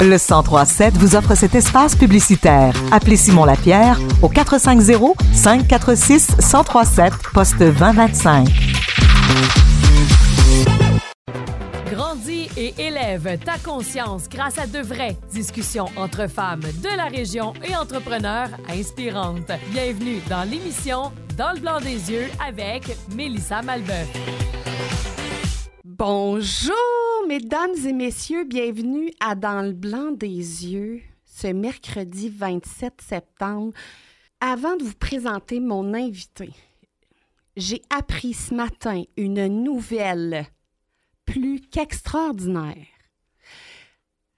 Le 1037 vous offre cet espace publicitaire. Appelez Simon Lapierre au 450 546 1037 poste 2025. Grandis et élève ta conscience grâce à de vraies discussions entre femmes de la région et entrepreneurs inspirantes. Bienvenue dans l'émission Dans le blanc des yeux avec Mélissa Malbeuf. Bonjour, mesdames et messieurs, bienvenue à Dans le blanc des yeux, ce mercredi 27 septembre. Avant de vous présenter mon invité, j'ai appris ce matin une nouvelle plus qu'extraordinaire.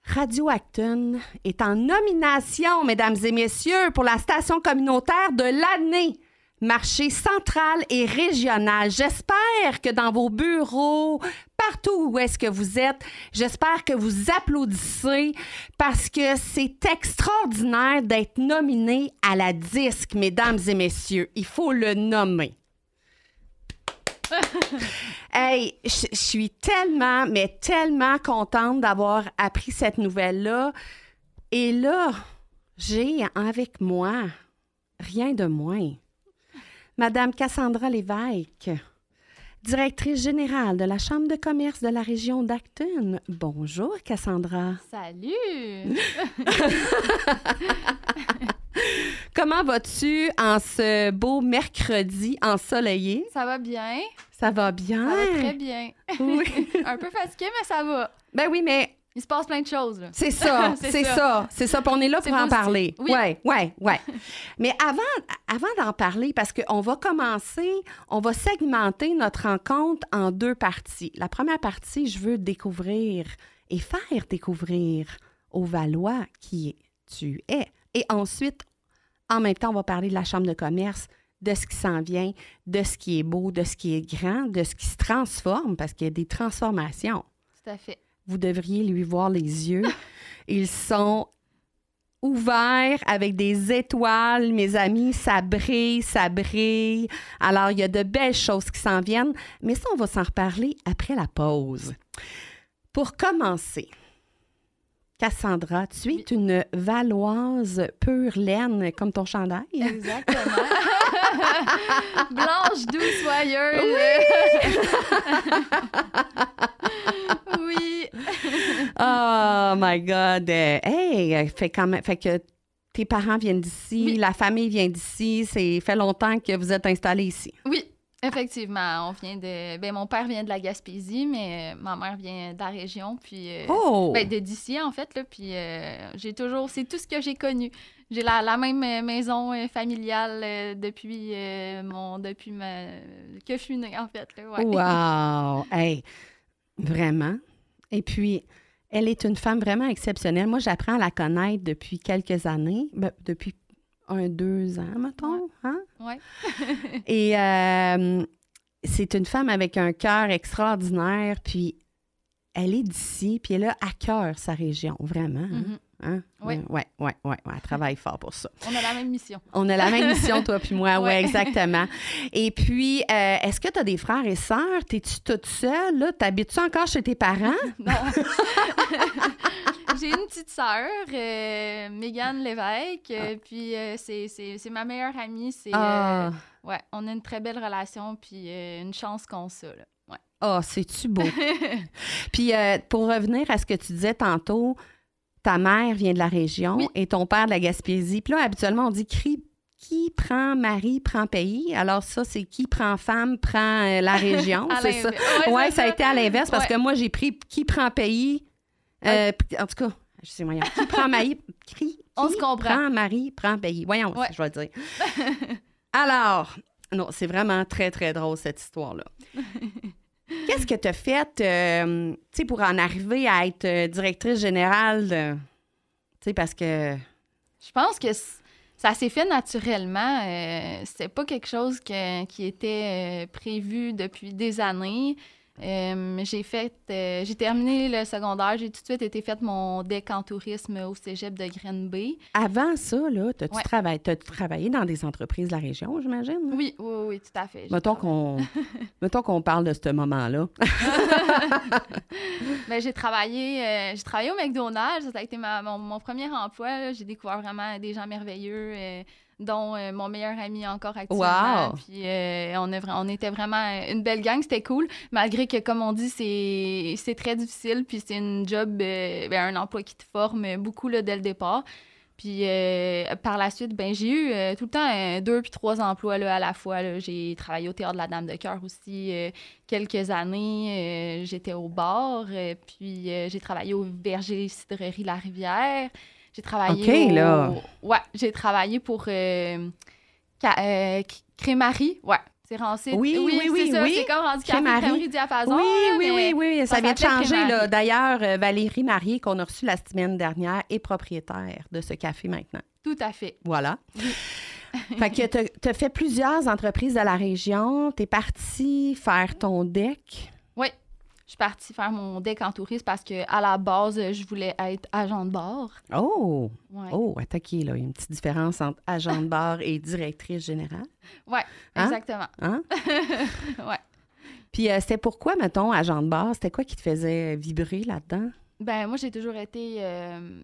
Radio Acton est en nomination, mesdames et messieurs, pour la station communautaire de l'année marché central et régional. J'espère que dans vos bureaux, partout où est-ce que vous êtes, j'espère que vous applaudissez parce que c'est extraordinaire d'être nominé à la disque, mesdames et messieurs. Il faut le nommer. hey, je suis tellement, mais tellement contente d'avoir appris cette nouvelle-là. Et là, j'ai avec moi rien de moins Madame Cassandra Lévesque, directrice générale de la Chambre de commerce de la région d'Acton. Bonjour, Cassandra. Salut! Comment vas-tu en ce beau mercredi ensoleillé? Ça va bien. Ça va bien? Ça va très bien. Oui. Un peu fatigué, mais ça va. Ben oui, mais il se passe plein de choses. C'est ça, c'est ça, c'est ça. Puis on est là pour en parler. Oui, ouais, ouais, ouais. Mais avant, avant d'en parler, parce qu'on va commencer, on va segmenter notre rencontre en deux parties. La première partie, je veux découvrir et faire découvrir aux Valois qui tu es. Et ensuite, en même temps, on va parler de la Chambre de commerce, de ce qui s'en vient, de ce qui est beau, de ce qui est grand, de ce qui se transforme, parce qu'il y a des transformations. Tout à fait vous devriez lui voir les yeux. Ils sont ouverts avec des étoiles, mes amis. Ça brille, ça brille. Alors, il y a de belles choses qui s'en viennent, mais ça, on va s'en reparler après la pause. Pour commencer, Cassandra, tu es une valoise pure laine comme ton chandail. Exactement. Blanche, douce, soyeuse. Oui. oh my God. Hey, fait quand même, fait que tes parents viennent d'ici, la famille vient d'ici. C'est fait longtemps que vous êtes installés ici. Oui. Effectivement, on vient de. Ben, mon père vient de la Gaspésie, mais ma mère vient de la région, puis. Euh, oh! Ben, de d'ici, en fait, là. Puis euh, j'ai toujours. C'est tout ce que j'ai connu. J'ai la, la, même maison euh, familiale depuis mon. Depuis ma. que je suis née, en fait, là. Ouais. Wow! Hey! Vraiment. Et puis, elle est une femme vraiment exceptionnelle. Moi, j'apprends à la connaître depuis quelques années, ben, depuis un, deux ans, mettons. Hein? Oui. Et euh, c'est une femme avec un cœur extraordinaire, puis elle est d'ici, puis elle a à cœur sa région, vraiment. Hein? Mm-hmm. Hein? Oui. Oui, oui, oui. Elle travaille fort pour ça. On a la même mission. On a la même mission, toi puis moi. Oui, exactement. Et puis, euh, est-ce que tu as des frères et sœurs? T'es-tu toute seule? T'habites-tu encore chez tes parents? non. J'ai une petite sœur, euh, Mégane Lévesque, euh, ah. puis c'est ma meilleure amie. C'est, ah. ouais, on a une très belle relation, puis une chance qu'on. Ouais. Ah, c'est-tu beau? puis pour revenir à ce que tu disais tantôt, ta mère vient de la région et ton père de la Gaspésie. Puis là, habituellement, on dit qui prend mari prend pays? Alors ça, c'est qui prend femme prend euh, la région. c'est ça. Oui, ça a été à l'inverse parce que moi, j'ai pris qui prend pays. Euh, en tout cas, je sais moyen. Qui prend mari, qui, on se comprend. prend mari prend pays. Voyons, je vais dire. Alors, non, c'est vraiment très, très drôle cette histoire-là. Qu'est-ce que tu as fait euh, pour en arriver à être euh, directrice générale? Tu parce que. Je pense que ça s'est fait naturellement. Euh, C'était pas quelque chose qui était euh, prévu depuis des années. Euh, j'ai fait, euh, j'ai terminé le secondaire, j'ai tout de suite été fait mon deck en tourisme au cégep de Grenby. Avant ça, là, t'as-tu Ouais. travaillé, t'as travaillé dans des entreprises de la région, j'imagine? Oui, oui, oui, tout à fait. Mettons qu'on, mettons qu'on parle de ce moment-là. Ben, j'ai travaillé, euh, j'ai travaillé au McDonald's. Ça a été ma- mon, mon premier emploi. J'ai découvert vraiment des gens merveilleux, dont euh, mon meilleur ami encore actuellement. Wow! Puis euh, on, est vra- on était vraiment une belle gang. C'était cool, malgré que, comme on dit, c'est très difficile. Puis c'est une job, euh, ben, un emploi qui te forme beaucoup là, dès le départ. Puis euh, par la suite, ben j'ai eu euh, tout le temps euh, deux puis trois emplois là, à la fois. J'ai travaillé au Théâtre de la Dame de Cœur aussi quelques années. J'étais au bar. puis j'ai travaillé au Verger Cidrerie La Rivière. J'ai travaillé OK, au... là. Ouais, j'ai travaillé pour Crémarie. Ouais, c'est rendu... Oui, oui, oui, ça, oui. C'est comme rendu Diapason. oui, oui, oui, oui, ça, ça vient de changer. Là. D'ailleurs, euh, Valérie Marié, qu'on a reçue la semaine dernière, est propriétaire de ce café maintenant. Tout à fait. Voilà. fait que tu as fait plusieurs entreprises de la région. Tu es parti faire ton deck. Oui. Je suis partie faire mon deck en tourisme parce que à la base, je voulais être agent de bord. Oh! Ouais. Oh, attaqué, là. Il y a une petite différence entre agent de bar et directrice générale. Ouais, Hein? exactement. Hein? Ouais. Puis euh, c'était pourquoi, mettons, agent de bar? C'était quoi qui te faisait vibrer là-dedans? Ben moi j'ai toujours été euh,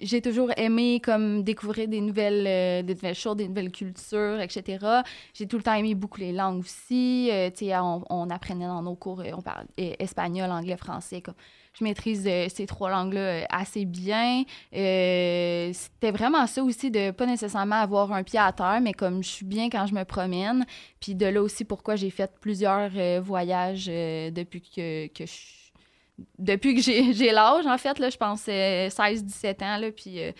j'ai toujours aimé comme découvrir des nouvelles euh, des nouvelles choses, des nouvelles cultures, etc. J'ai tout le temps aimé beaucoup les langues aussi. Euh, on, on apprenait dans nos cours, euh, on parle euh, espagnol, anglais, français. Comme, je maîtrise ces trois langues-là assez bien. C'était vraiment ça aussi de pas nécessairement avoir un pied à terre, mais comme je suis bien quand je me promène. Puis de là aussi pourquoi j'ai fait plusieurs voyages depuis que, que je depuis que j'ai j'ai l'âge, en fait, là, je pense euh, 16-17 ans, là, puis euh,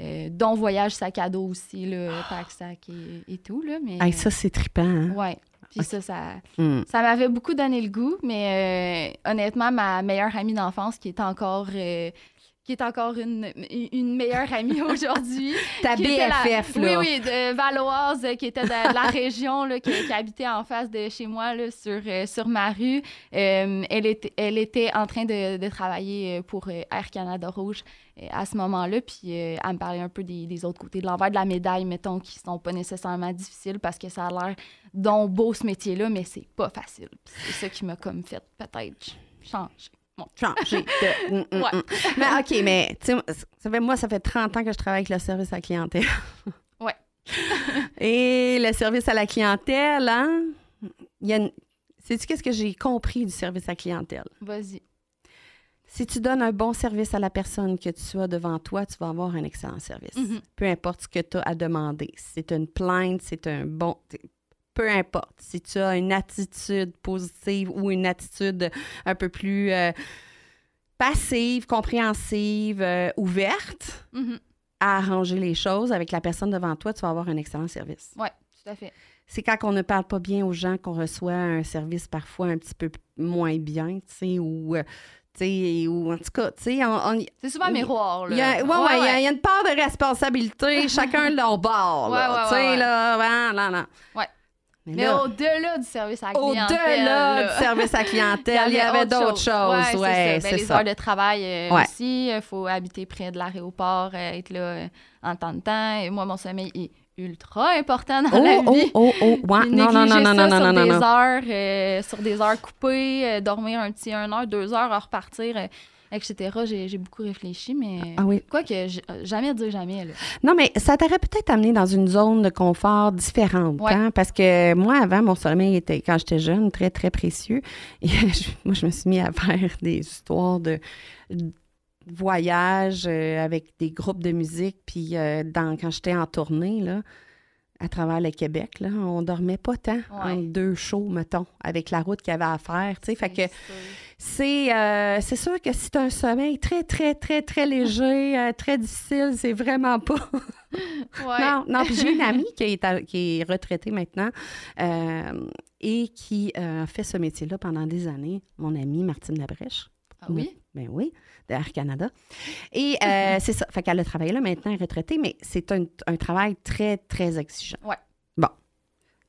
euh, dont voyage sac à dos aussi, là, pack sac et, et tout, là, mais... Hey, ça, c'est trippant, hein? Ouais, puis ça, ça, Hmm. ça m'avait beaucoup donné le goût, mais euh, honnêtement, ma meilleure amie d'enfance, qui est encore... qui est encore une, une meilleure amie aujourd'hui. Ta qui était la- BFF, là. Oui, oui, de Valoise, qui était de, de la région, là, qui, qui habitait en face de chez moi, là, sur, euh, sur ma rue. Euh, elle, était, elle était en train de, de travailler euh, pour Air Canada Rouge à ce moment-là, puis euh, elle me parlait un peu des, des autres côtés, de l'envers de la médaille, mettons, qui sont pas nécessairement difficiles parce que ça a l'air donc beau ce métier-là, mais c'est pas facile. C'est ça qui m'a comme fait peut-être changer. Bon. changer de... Mm, mm, Ouais. mm. Mais OK, mais tu sais, ça fait, moi, ça fait 30 ans que je travaille avec le service à la clientèle. Ouais. Et le service à la clientèle, hein? Il y a une... Sais-tu qu'est-ce que j'ai compris du service à la clientèle? Vas-y. Si tu donnes un bon service à la personne que tu as devant toi, tu vas avoir un excellent service. Mhm. Peu importe ce que tu as à demander. C'est une plainte, c'est un bon... Peu importe. Si tu as une attitude positive ou une attitude un peu plus euh, passive, compréhensive, euh, ouverte Mhm. à arranger les choses avec la personne devant toi, tu vas avoir un excellent service. Ouais, tout à fait. C'est quand on ne parle pas bien aux gens qu'on reçoit un service parfois un petit peu moins bien, tu sais, ou... euh, ou en tout cas, tu sais, C'est souvent un Oui. miroir, là. il ouais, ouais, il y a- il y a une part de responsabilité, chacun de leur bord, là, Ouais, ouais, tu sais, ouais, ouais. là, ouais, non, non. Ouais. Mais, Mais là, au-delà du service à la clientèle. au-delà là, du service à clientèle, il y avait autre d'autres chose. choses, Ouais, ouais, c'est ça. Ben, les ça. heures de travail euh, Ouais. aussi. Il faut habiter près de l'aéroport, euh, être là euh, en temps de temps. Et moi, mon sommeil est ultra important dans la Oh, vie. oh, oh, oh, ouais, non, non, non, non, non, non, non, des non. heures, euh, sur des heures coupées, euh, dormir un petit 1 heure, 2 heures, repartir, euh, etc. J'ai beaucoup réfléchi, mais Ah oui. quoi que j- jamais dire jamais. Là. Non, mais ça t'aurait peut-être amené dans une zone de confort différente, Ouais. hein, parce que moi, avant, mon sommeil était, quand j'étais jeune, très, très précieux. Et je- moi, je me suis mis à faire des histoires de de voyages euh, avec des groupes de musique, puis euh, dans, quand j'étais en tournée, là, à travers le Québec, là, on dormait pas tant Ouais. entre deux shows, mettons, avec la route qu'il y avait à faire, tu sais, fait que. C'est euh, c'est sûr que si tu un sommeil très, très, très, très léger, euh, très difficile, c'est vraiment pas. Ouais. Non, non. Puis j'ai une amie qui est, à- qui est retraitée maintenant euh, et qui euh, a fait ce métier-là pendant des années. Mon amie Martine Labrèche. Ah oui? Ben oui, de Air Canada. Et euh, c'est ça. Fait qu'elle a travaillé là maintenant, retraitée, mais c'est un, un travail très, très exigeant. Ouais. Bon.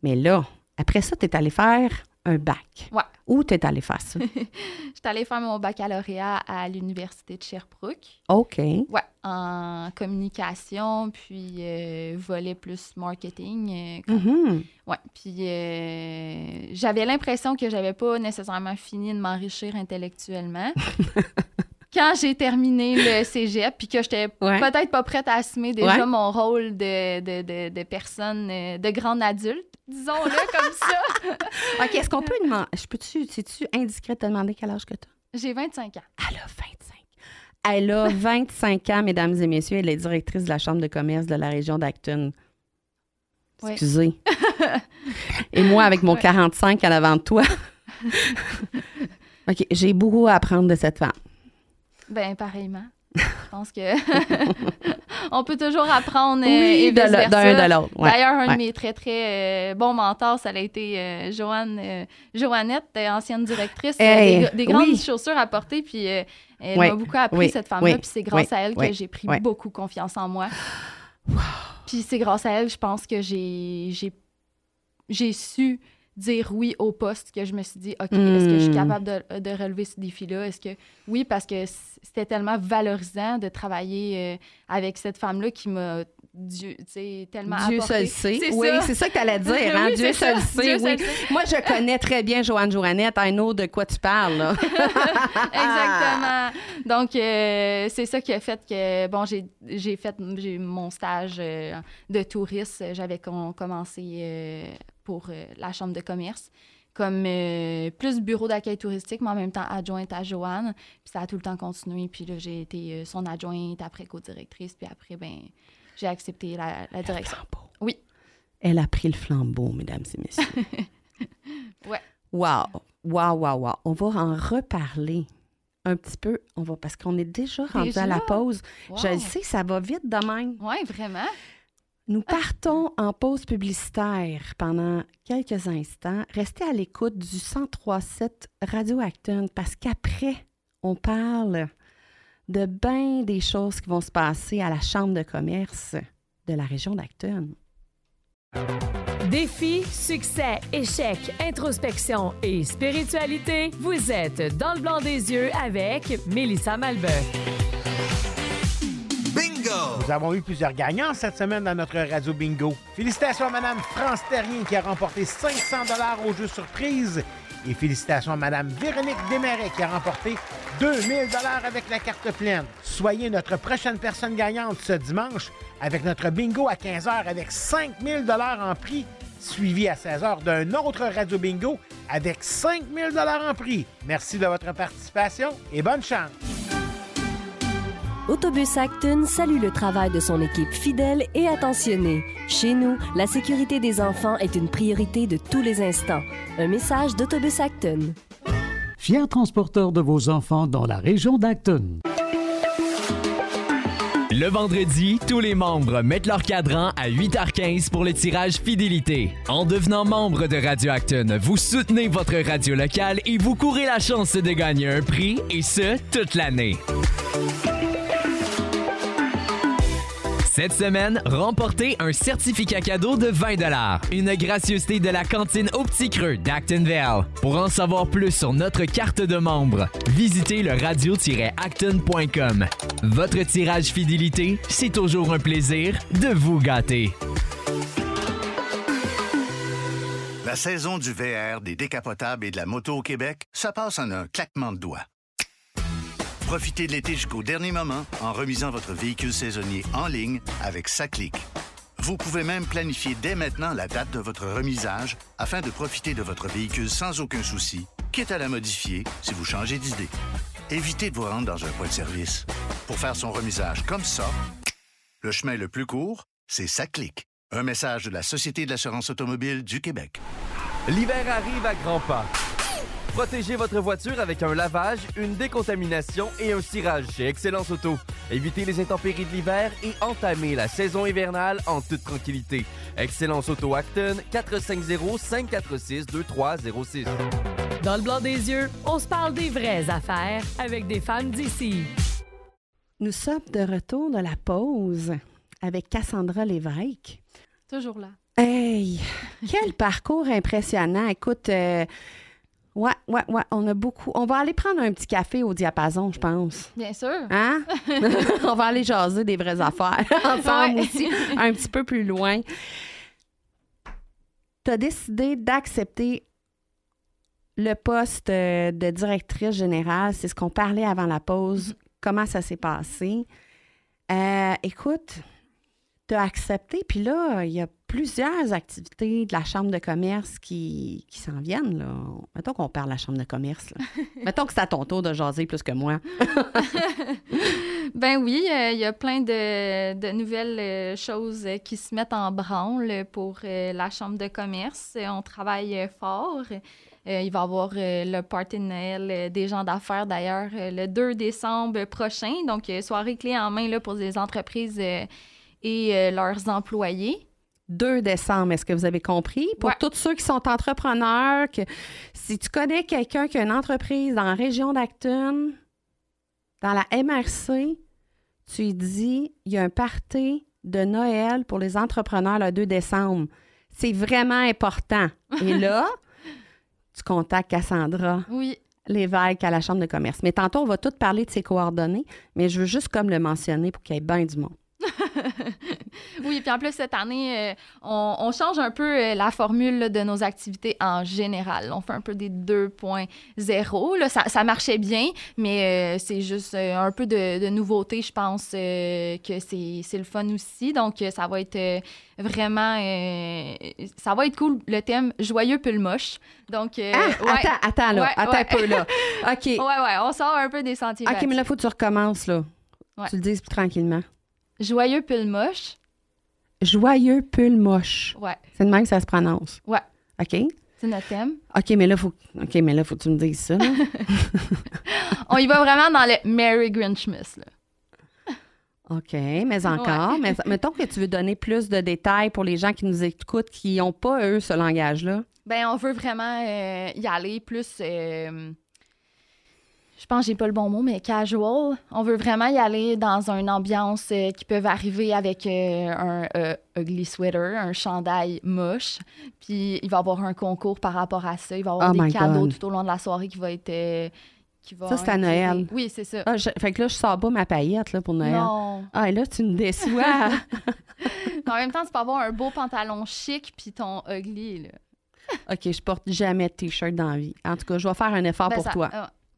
Mais là, après ça, tu es allé faire un bac. Ouais. Où t'es allé faire ça? J'étais allée faire mon baccalauréat à l'Université de Sherbrooke. OK. Ouais, en communication, puis euh, volet plus marketing. euh, Mhm. Ouais, puis euh, j'avais l'impression que j'avais pas nécessairement fini de m'enrichir intellectuellement. Quand j'ai terminé le cégep, puis que j'étais Ouais. peut-être pas prête à assumer déjà Ouais. mon rôle de, de, de, de personne, euh, de grande adulte, disons-le comme ça. OK, est-ce qu'on peut demander... Je peux-tu... C'est-tu indiscret de te demander quel âge que t'as? J'ai 25 ans. Elle a 25. Elle a 25 ans, mesdames et messieurs. Elle est directrice de la Chambre de commerce de la région d'Acton. Oui. Excusez. et moi, avec mon Ouais. 45 en avant de toi. OK, j'ai beaucoup à apprendre de cette femme. Ben, pareillement. Je pense que on peut toujours apprendre euh, oui, et d'un de l'autre. Ouais. D'ailleurs, un ouais. de mes très, très euh, bons mentors, ça a été euh, Joanne, euh, Joannette, ancienne directrice, Hey, des, des grandes oui. chaussures à porter, puis elle m'a beaucoup appris, oui, cette femme-là, puis c'est grâce à elle que j'ai pris beaucoup confiance en moi. Puis c'est grâce à elle, je pense que j'ai j'ai j'ai su dire oui au poste, que je me suis dit, OK, est-ce que je suis Hmm. capable de, de relever ce défi-là? Est-ce que... Oui, parce que c'était tellement valorisant de travailler euh, avec cette femme-là qui m'a, Dieu, tellement Dieu seul sait. C'est Oui, ça. c'est ça que tu allais dire. Hein? Oui, Dieu seul sait. Oui. Moi, je connais très bien Joanne Joannette. I know de quoi tu parles. là. Exactement. Donc, euh, c'est ça qui a fait que, bon, j'ai j'ai fait mon stage euh, de touriste. J'avais com- commencé euh, pour euh, la Chambre de commerce comme euh, plus bureau d'accueil touristique, mais en même temps adjointe à Joanne. Puis ça a tout le temps continué. Puis là, j'ai été euh, son adjointe, après co-directrice, puis après, ben j'ai accepté la, la direction. Flambeau. Oui. Elle a pris le flambeau, mesdames et messieurs. Ouais. Wow. Wow, wow, wow. On va en reparler un petit peu. On va, parce qu'on est déjà rendu Déjà? à la pause. Wow. Je le sais, ça va vite de même. Oui, vraiment. Nous partons en pause publicitaire pendant quelques instants. Restez à l'écoute du 1037 Radio Acton parce qu'après, on parle de bien des choses qui vont se passer à la Chambre de commerce de la région d'Acton. Défi, succès, échec, introspection et spiritualité, vous êtes dans le blanc des yeux avec Mélissa Malbeuf. Nous avons eu plusieurs gagnants cette semaine dans notre radio bingo. Félicitations à Madame France Terrien qui a remporté 500 dollars au jeu surprise. Et félicitations à Madame Véronique Desmarais qui a remporté 2000 dollars avec la carte pleine. Soyez notre prochaine personne gagnante ce dimanche avec notre bingo à 15h avec 5000 dollars en prix, suivi à 16h d'un autre radio bingo avec 5000 dollars en prix. Merci de votre participation et bonne chance. Autobus Acton salue le travail de son équipe fidèle et attentionnée. Chez nous, la sécurité des enfants est une priorité de tous les instants. Un message d'Autobus Acton. Fier transporteur de vos enfants dans la région d'Acton. Le vendredi, tous les membres mettent leur cadran à 8h15 pour le tirage fidélité. En devenant membre de Radio Acton, vous soutenez votre radio locale et vous courez la chance de gagner un prix, et ce, toute l'année. Cette semaine, remportez un certificat cadeau de 20 une gracieuseté de la cantine au Petit Creux d'Actonville. Pour en savoir plus sur notre carte de membre, visitez le radio-acton.com. Votre tirage fidélité, c'est toujours un plaisir de vous gâter. La saison du VR, des décapotables et de la moto au Québec, ça passe en un claquement de doigts. Profitez de l'été jusqu'au dernier moment en remisant votre véhicule saisonnier en ligne avec Saclic. Vous pouvez même planifier dès maintenant la date de votre remisage afin de profiter de votre véhicule sans aucun souci, quitte à la modifier si vous changez d'idée. Évitez de vous rendre dans un point de service. Pour faire son remisage comme ça, le chemin le plus court, c'est Saclic. Un message de la Société de l'assurance automobile du Québec. L'hiver arrive à grands pas. Protégez votre voiture avec un lavage, une décontamination et un cirage chez Excellence Auto. Évitez les intempéries de l'hiver et entamez la saison hivernale en toute tranquillité. Excellence Auto Acton, 450-546-2306. Dans le blanc des yeux, on se parle des vraies affaires avec des femmes d'ici. Nous sommes de retour de la pause avec Cassandra Lévesque. Toujours là. Hey, quel parcours impressionnant. Écoute, euh, Ouais, ouais, ouais. On a beaucoup. On va aller prendre un petit café au diapason, je pense. Bien sûr. Hein? on va aller jaser des vraies affaires ensemble Ouais. aussi, un petit peu plus loin. Tu as décidé d'accepter le poste euh, de directrice générale. C'est ce qu'on parlait avant la pause. Comment ça s'est passé? Euh, écoute, tu as accepté, puis là, il y a plusieurs activités de la Chambre de commerce qui, qui s'en viennent. Là. Mettons qu'on parle de la Chambre de commerce. là. Mettons que c'est à ton tour de jaser plus que moi. Ben oui, euh, il y a plein de, de nouvelles euh, choses euh, qui se mettent en branle pour euh, la Chambre de commerce. On travaille fort. Euh, il va y avoir euh, le party de Noël euh, des gens d'affaires, d'ailleurs, le 2 décembre prochain. Donc, soirée clé en main là, pour les entreprises et euh, leurs employés. 2 décembre, est-ce que vous avez compris? Pour Ouais. tous ceux qui sont entrepreneurs, que si tu connais quelqu'un qui a une entreprise dans la région d'Acton, dans la MRC, tu lui dis, il y a un party de Noël pour les entrepreneurs le 2 décembre. C'est vraiment important. Et là, tu contactes Cassandra Oui. Lévesque à la Chambre de commerce. Mais tantôt, on va tout parler de ses coordonnées, mais je veux juste comme le mentionner pour qu'il y ait bien du monde. Oui, puis en plus, cette année, euh, on, on change un peu euh, la formule là, de nos activités en général. On fait un peu des 2.0. Là, ça, ça marchait bien, mais euh, c'est juste un peu de, de nouveauté. Je pense que c'est le fun aussi. Donc, ça va être vraiment... ça va être cool, le thème « Joyeux pull moche ». Donc, Ah, ouais. attends, attends, là. Ouais, attends ouais. un peu, là. OK. Ouais, ouais, on sort un peu des sentiers OK, mais là, il faut que tu recommences, là. Tu le dises plus tranquillement. Joyeux pull moche. Joyeux pull moche. Ouais, C'est de même que ça se prononce. Ouais. OK? c'est notre thème. OK, mais là, faut... OK, mais là, faut que tu me dises ça. là. On y va vraiment dans le Merry Grinchmas, là. OK, mais encore. Mais mettons que tu veux donner plus de détails pour les gens qui nous écoutent, qui n'ont pas, eux, ce langage-là. Ben, on veut vraiment euh, y aller plus. euh, je pense que j'ai pas le bon mot, mais casual. On veut vraiment y aller dans une ambiance euh, qui peut arriver avec euh, un euh, ugly sweater, un chandail moche. Puis il va y avoir un concours par rapport à ça. Il va y avoir Oh des cadeaux God. tout au long de la soirée qui va être. qui va Ça, c'est à Noël. Oui, c'est ça. Ah, je- Fait que là, je sors pas ma paillette là, pour Noël. Non. Ah, et là, tu me déçois. en même temps, tu peux avoir un beau pantalon chic puis ton ugly. Là. OK, je porte jamais de T-shirt dans la vie. En tout cas, je vais faire un effort Ben, pour ça- toi.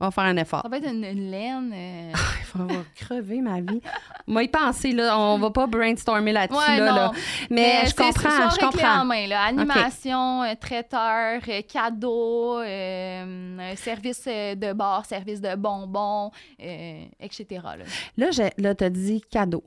On va faire un effort. ça va être une, une laine. euh, Il avoir crevé ma vie. Moi, y penser, là. On va pas brainstormer là-dessus, Ouais, là. Mais, je comprends, je en comprends. main, là. Animation, euh, traiteur, euh, cadeau, euh, service de bar, service de bonbons, euh, etc. Là. Là, j'ai- là tu as dit cadeau.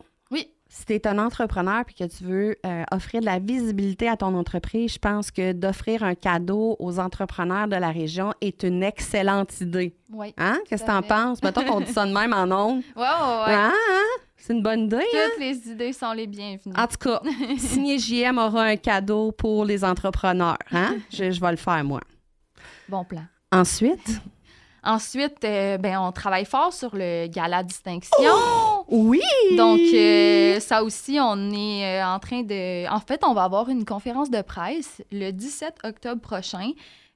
Si tu es un entrepreneur et que tu veux euh, offrir de la visibilité à ton entreprise, je pense que d'offrir un cadeau aux entrepreneurs de la région est une excellente idée. Oui. Hein? Qu'est-ce que tu en penses? Mettons qu'on dit ça de même en ondes. Ouais, ouais. Hein? hein? C'est une bonne idée. hein? Toutes les idées sont les bienvenues. En tout cas, Signé JM aura un cadeau pour les entrepreneurs. Hein? Je, je vais le faire, moi. Bon plan. Ensuite, Ensuite, euh, ben, on travaille fort sur le gala distinction. oui! Donc, euh, ça aussi, on est euh, en train de... En fait, on va avoir une conférence de presse le 17 octobre prochain.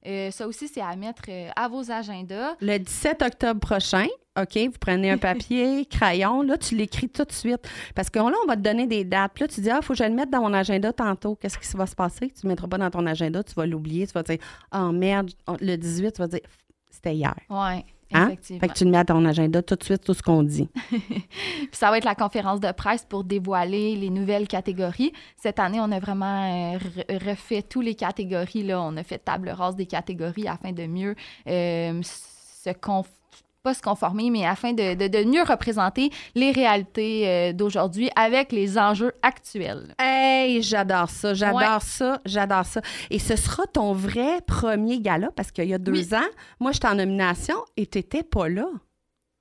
Euh, ça aussi, c'est à mettre euh, à vos agendas. Le 17 octobre prochain, OK, vous prenez un papier, crayon, là, tu l'écris tout de suite. Parce que là, on va te donner des dates. Puis là, tu dis, ah, faut que je le mette dans mon agenda tantôt. Qu'est-ce qui va se passer? Tu ne le mettras pas dans ton agenda, tu vas l'oublier. Tu vas dire, oh merde, le 18, tu vas dire, c'était hier. Oui, Hein? effectivement. Fait que tu le mets à ton agenda tout de suite, tout ce qu'on dit. Puis ça va être la conférence de presse pour dévoiler les nouvelles catégories. Cette année, on a vraiment euh, re- refait toutes les catégories. Là. On a fait table rase des catégories afin de mieux euh, se conf- pas se conformer, mais afin de, de- de mieux représenter les réalités euh, d'aujourd'hui avec les enjeux actuels. Hey, j'adore ça, j'adore Ouais. ça, j'adore ça. Et ce sera ton vrai premier gala parce qu'il y a deux Oui. ans, moi, j'étais en nomination et tu n'étais pas là.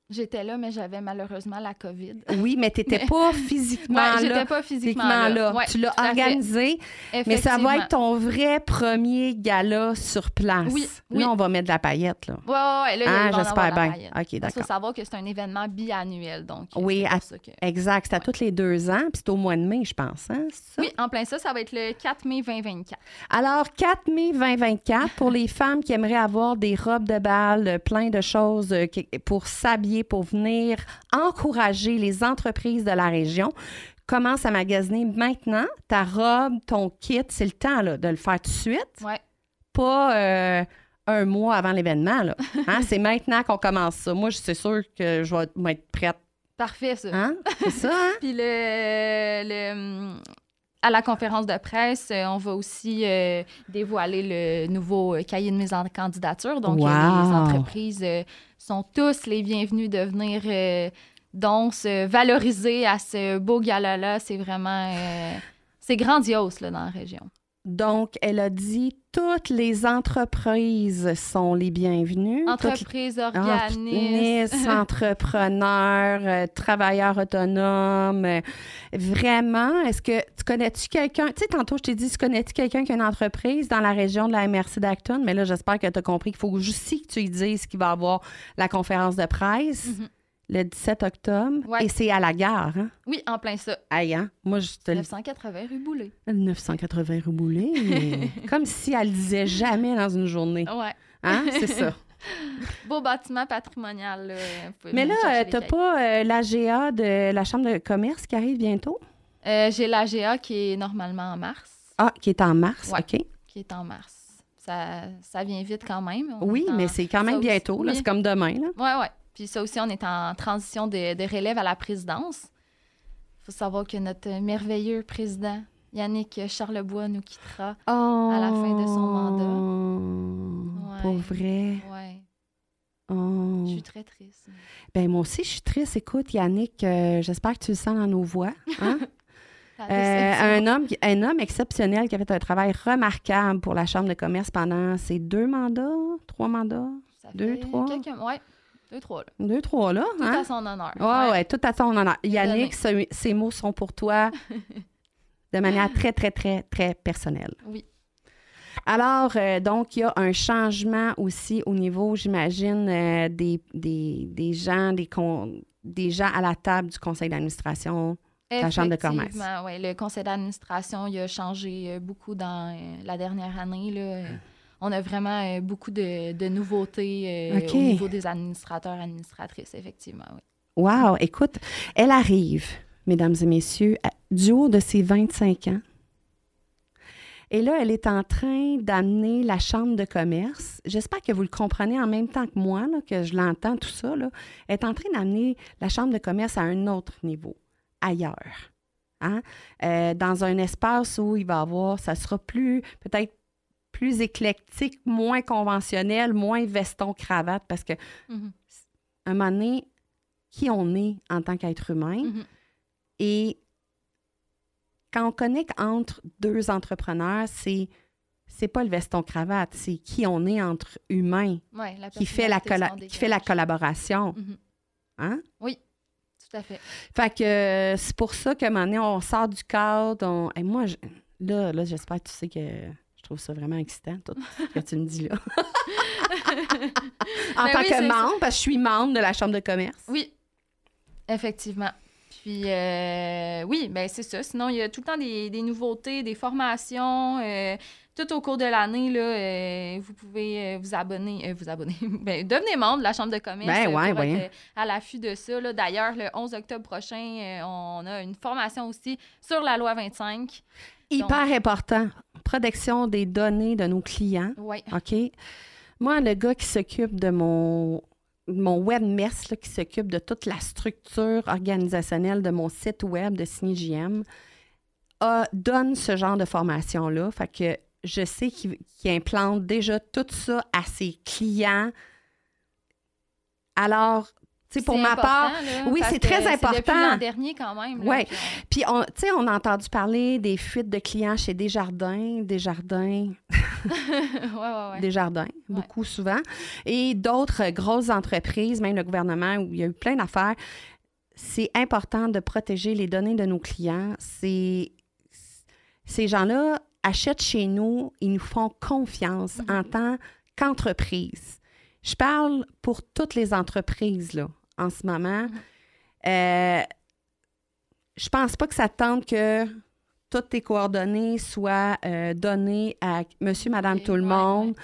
J'étais là, mais j'avais malheureusement la COVID. Oui, mais tu n'étais pas physiquement Ouais, là. j'étais pas physiquement là. Ouais, tu l'as organisé, mais ça va être ton vrai premier gala sur place. Oui, oui. Là, on va mettre de la paillette, là. Ouais, ouais, ouais, là, il Ah, va en avoir j'espère bien. OK, Parce qu'il faut d'accord. savoir que c'est un événement biannuel, donc. euh, Oui, à- que- exact. C'est à tous les deux ans, puis c'est au mois de mai, je pense. Hein? ça? Oui, en plein ça, ça va être le 4 mai 2024. Alors, 4 mai 2024, pour les femmes qui aimeraient avoir des robes de bal, plein de choses euh, pour s'habiller, pour venir encourager les entreprises de la région, commence à magasiner maintenant ta robe, ton kit. C'est le temps là, de le faire tout de suite, Ouais. pas euh, un mois avant l'événement. là. Hein? c'est maintenant qu'on commence ça. Moi, je- c'est sûr que je vais être prête. Parfait, ça. Hein? C'est ça, hein? Puis le, le, hum, à la conférence de presse, euh, on va aussi euh, dévoiler le nouveau euh, cahier de mise en candidature. Donc, les entreprises euh, sont tous les bienvenus de venir euh, donc se valoriser à ce beau gala-là. C'est vraiment... c'est grandiose là, dans la région. Donc, elle a dit toutes les entreprises sont les bienvenues. Entreprises, Organismes, organismes. entrepreneurs, euh, travailleurs autonomes. euh, vraiment, est-ce que tu connais-tu quelqu'un? Tu sais, tantôt, je t'ai dit, tu connais-tu quelqu'un qui a une entreprise dans la région de la MRC d'Acton? Mais là, j'espère que tu as compris qu'il faut aussi que tu lui dises qu'il va avoir la conférence de presse Mhm. Le 17 octobre. Ouais. Et c'est à la gare, hein? Oui, en plein ça. Aïe, hein? Moi, je te le 980 rue Boulay. 980 rue Boulay, mais comme si elle le disait jamais dans une journée. Ouais. Hein? C'est ça. Beau bâtiment patrimonial. Là. Mais là, euh, t'as pas euh, l'AGA de la Chambre de commerce qui arrive bientôt? Euh, J'ai l'AGA qui est normalement en mars. Ah, qui est en mars, Ouais. OK. Qui est en mars. Ça, ça vient vite quand même. On Oui, mais c'est quand même bientôt, là, oui. c'est comme demain. Là. Ouais, ouais. Puis ça aussi, on est en transition de, de relève à la présidence. Il faut savoir que notre merveilleux président, Yannick Charlebois, nous quittera. Oh, À la fin de son mandat. Ouais. Pour vrai? Ouais. Oh. Je suis très triste. Ben, moi aussi, je suis triste. Écoute, Yannick, euh, j'espère que tu le sens dans nos voix. hein? Euh, un, homme, un homme exceptionnel qui a fait un travail remarquable pour la Chambre de commerce pendant ses deux mandats, trois mandats, Ça deux, fait trois. quelques- Ouais, deux, trois. Là. deux, trois, là. Tout hein? à son honneur. Ouais, ouais, tout à son honneur. Yannick, ce- ces mots sont pour toi de manière très, très, très, très personnelle. Oui. Alors, euh, donc, il y a un changement aussi au niveau, j'imagine, euh, des, des, des gens, des, con- des gens à la table du conseil d'administration. La Chambre de commerce. Ouais, le conseil d'administration il a changé euh, beaucoup dans euh, la dernière année. Là. On a vraiment euh, beaucoup de, de nouveautés euh, au niveau des administrateurs, administratrices, effectivement. Oui. Wow, écoute, elle arrive, mesdames et messieurs, à- du haut de ses 25 ans. Et là, elle est en train d'amener la chambre de commerce. J'espère que vous le comprenez en même temps que moi, là, que je l'entends, tout ça. Là. Elle est en train d'amener la chambre de commerce à un autre niveau, ailleurs. Hein? Euh, dans un espace où il va y avoir, ça sera plus, peut-être plus éclectique, moins conventionnel, moins veston-cravate, parce que Mhm. un moment donné, qui on est en tant qu'être humain. Mhm. Et quand on connecte entre deux entrepreneurs, c'est c'est pas le veston cravate, c'est qui on est entre humains Ouais, la qui fait la qui fait la collaboration, Mhm. hein? Oui, tout à fait. Fait que euh, c'est pour ça qu'à un moment donné, on sort du cadre, on... et moi je- là là, j'espère que tu sais que je trouve ça vraiment excitant tout ce que tu me dis là. en Ben tant oui, que ça. membre parce que je suis membre de la chambre de commerce. Oui, effectivement. Puis, euh, oui, ben c'est ça. Sinon, il y a tout le temps des, des nouveautés, des formations. euh, tout au cours de l'année, là, euh, vous pouvez vous abonner. vous abonner. ben, devenez membre de la Chambre de commerce Ben ouais, pour ouais. être à l'affût de ça. là. D'ailleurs, le 11 octobre prochain, on a une formation aussi sur la loi 25. Hyper important. Protection des données de nos clients. Oui. OK? Moi, le gars qui s'occupe de mon, mon webmess, là, qui s'occupe de toute la structure organisationnelle de mon site web de CineJM, a- donne ce genre de formation-là. Fait que je sais qu'il qu'il implante déjà tout ça à ses clients. Alors, Pour ma part, là, oui, c'est très important. l'an dernier, quand même. Oui. puis on- tu sais, on a entendu parler des fuites de clients chez Desjardins, Desjardins, ouais, ouais, ouais. Desjardins, beaucoup souvent, et d'autres grosses entreprises, même le gouvernement, où il y a eu plein d'affaires. C'est important de protéger les données de nos clients. C'est ces gens-là achètent chez nous, ils nous font confiance en tant qu'entreprise. Je parle pour toutes les entreprises là, en ce moment. Euh, je pense pas que ça tente que toutes tes coordonnées soient euh, données à monsieur, madame, Ok, tout le ouais, monde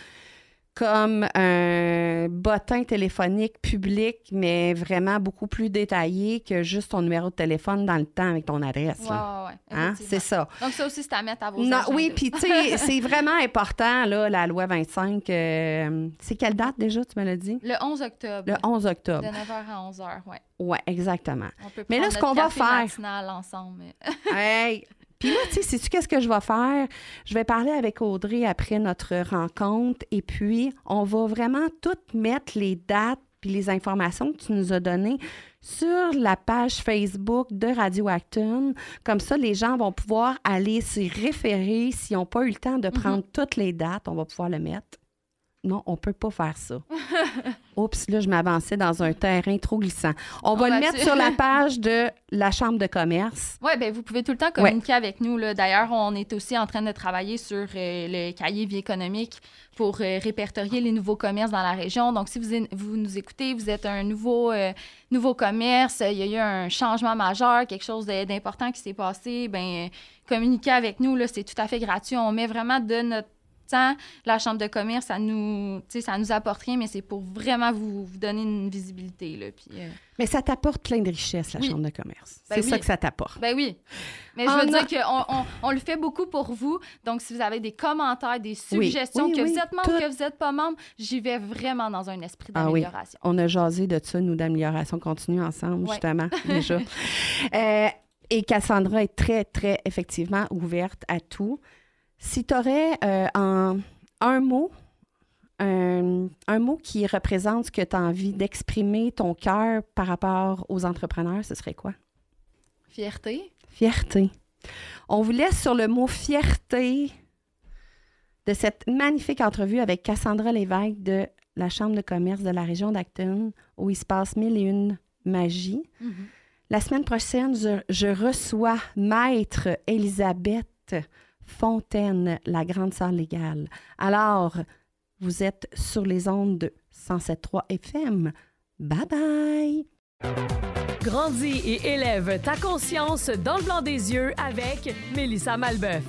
comme un bottin téléphonique public, mais vraiment beaucoup plus détaillé que juste ton numéro de téléphone dans le temps avec ton adresse. Là. ouais, Hein? C'est ça. Donc, ça aussi, c'est à mettre à vos Non, oui, puis tu sais, c'est vraiment important, là, la loi 25. euh, c'est quelle date déjà, tu me l'as dit? Le 11 octobre. Le 11 octobre. De 9h à 11h, oui. Oui, exactement. On peut Mais là, ce qu'on va faire- ensemble. Hey! Puis là, tu sais, sais-tu qu'est-ce que je vais faire? Je vais parler avec Audrey après notre rencontre et puis on va vraiment toutes mettre les dates puis les informations que tu nous as données sur la page Facebook de Radio Acton. Comme ça, les gens vont pouvoir aller s'y référer. S'ils n'ont pas eu le temps de prendre toutes les dates, on va pouvoir le mettre. Non, on peut pas faire ça. Oups, là, je m'avançais dans un terrain trop glissant. On, On va le mettre sur la page de la Chambre de commerce. Oui, bien, vous pouvez tout le temps communiquer avec nous. D'ailleurs, on est aussi en train de travailler sur euh, le cahier vie économique pour euh, répertorier les nouveaux commerces dans la région. Donc, si vous, vous nous écoutez, vous êtes un nouveau, euh, nouveau commerce, il y a eu un changement majeur, quelque chose d'important qui s'est passé, bien, communiquez avec nous. là, C'est tout à fait gratuit. On met vraiment de notre La Chambre de commerce, ça nous, ça nous apporte rien, mais c'est pour vraiment vous, vous donner une visibilité. Là, puis, euh, Mais ça t'apporte plein de richesses, la Oui. Chambre de commerce. Ben c'est ça que ça t'apporte. Ben oui. Mais je Ah, veux dire qu'on on, on le fait beaucoup pour vous. Donc, si vous avez des commentaires, des suggestions, Oui, que vous êtes membre, tout. que vous n'êtes pas membre, j'y vais vraiment dans un esprit Ah d'amélioration. On a jasé de ça, nous, d'amélioration continue ensemble, justement, déjà. Euh, et Cassandra est très, très, effectivement, ouverte à tout. Si tu aurais en un mot, un, un mot qui représente ce que tu as envie d'exprimer, ton cœur par rapport aux entrepreneurs, ce serait quoi? Fierté. Fierté. On vous laisse sur le mot fierté de cette magnifique entrevue avec Cassandra Lévesque de la Chambre de commerce de la région d'Acton, où il se passe mille et une magies. La semaine prochaine, je, je reçois Maître Elisabeth Fontaine, la grande sœur légale. Alors, vous êtes sur les ondes de 107.3 FM. Bye bye! Grandis et élève ta conscience dans le blanc des yeux avec Mélissa Malbeuf.